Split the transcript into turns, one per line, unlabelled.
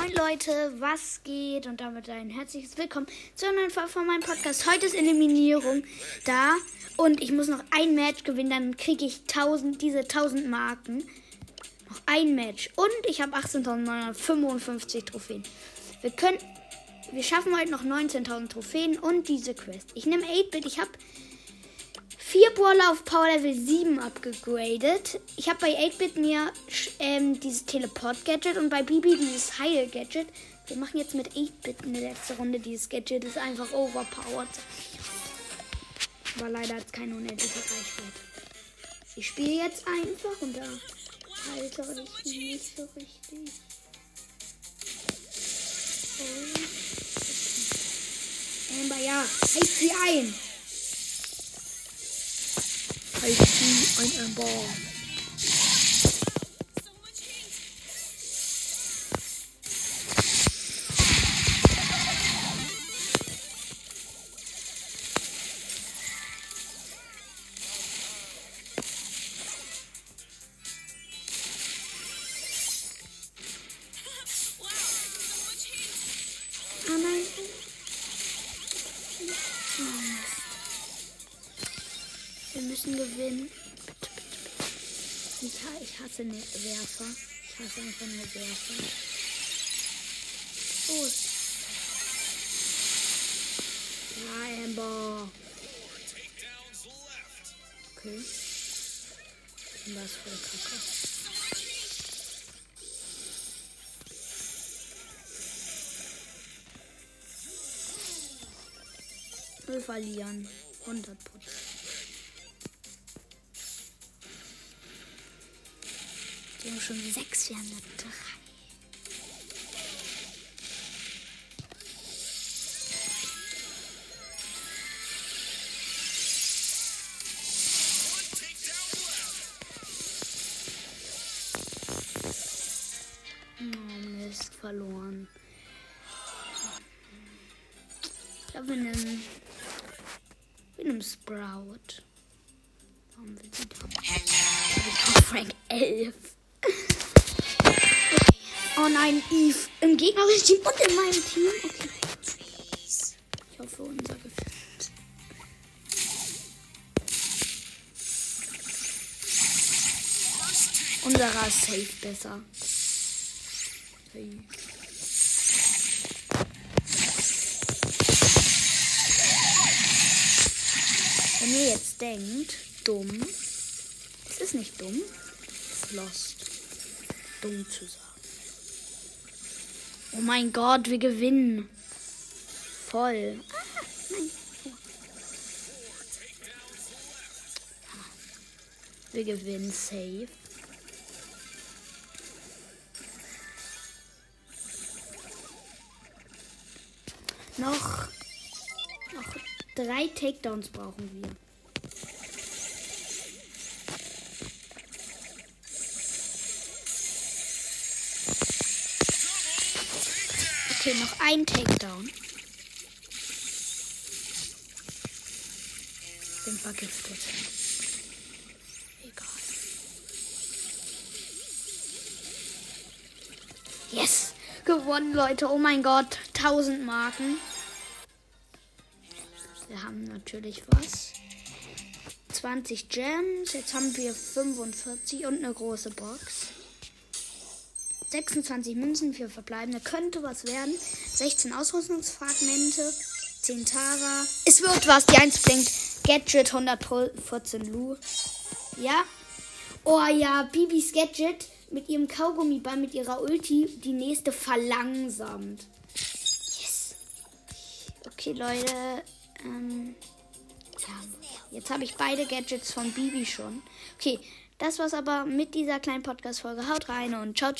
Moin Leute, was geht? Und damit ein herzliches Willkommen zu einer neuen Folge von meinem Podcast. Heute ist Eliminierung da und ich muss noch ein Match gewinnen, dann kriege ich 1000, diese 1000 Marken. Noch ein Match und ich habe 18.955 Trophäen. Wir können, wir schaffen heute noch 19.000 Trophäen und diese Quest. Ich nehme 8-Bit, ich habe vier Brawler auf Power Level 7 abgegradet. Ich habe bei 8-Bit mir ähm, dieses Teleport-Gadget und bei Bibi dieses Heil-Gadget. Wir machen jetzt mit 8-Bit eine letzte Runde. Dieses Gadget ist einfach overpowered. Aber leider hat es keine unendliche Reichweite. Ich spiele jetzt einfach und da halte ich nicht so richtig. Oh. Amber, ja, halt sie ein! I see an eyeball. Müssen gewinnen. Bitte, bitte, bitte. Ich, ich hasse ne Werfer. Ich hasse einfach nur Werfer. Oh. Ja, Amber. Okay. Amber ist voll kacke. Verlieren. 100 Prozent. Wir haben schon sechs, wir haben nur drei. Oh, verloren. Ich glaube, wir nehmen, wir nehmen Sprout. Warum will sie da? Frank 11. Nein, Eve. Im gegnerischen Team und in meinem Team. Okay. Ich hoffe, unser gefällt. Unserer ist safe besser. Hey. Wenn ihr jetzt denkt, dumm, es ist nicht dumm, es ist lost, dumm zu sagen. Oh mein Gott, wir gewinnen. Voll. Wir gewinnen safe. Noch, noch drei Takedowns brauchen wir. Okay, noch ein Takedown. Bin vergiftet. Egal. Yes! Gewonnen, Leute. Oh mein Gott. 1000 Marken. Wir haben natürlich was. 20 Gems. Jetzt haben wir 45 und eine große Box. 26 Münzen für Verbleibende. Könnte was werden. 16 Ausrüstungsfragmente. 10 Tara. Es wird was. Die 1 blinkt. Gadget 114 Lu. Ja. Oh ja, Bibis Gadget mit ihrem Kaugummiball, mit ihrer Ulti, die nächste verlangsamt. Yes. Okay, Leute. Ähm, ja, jetzt habe ich beide Gadgets von Bibi schon. Okay, das war's aber mit dieser kleinen Podcast-Folge. Haut rein und ciao, ciao.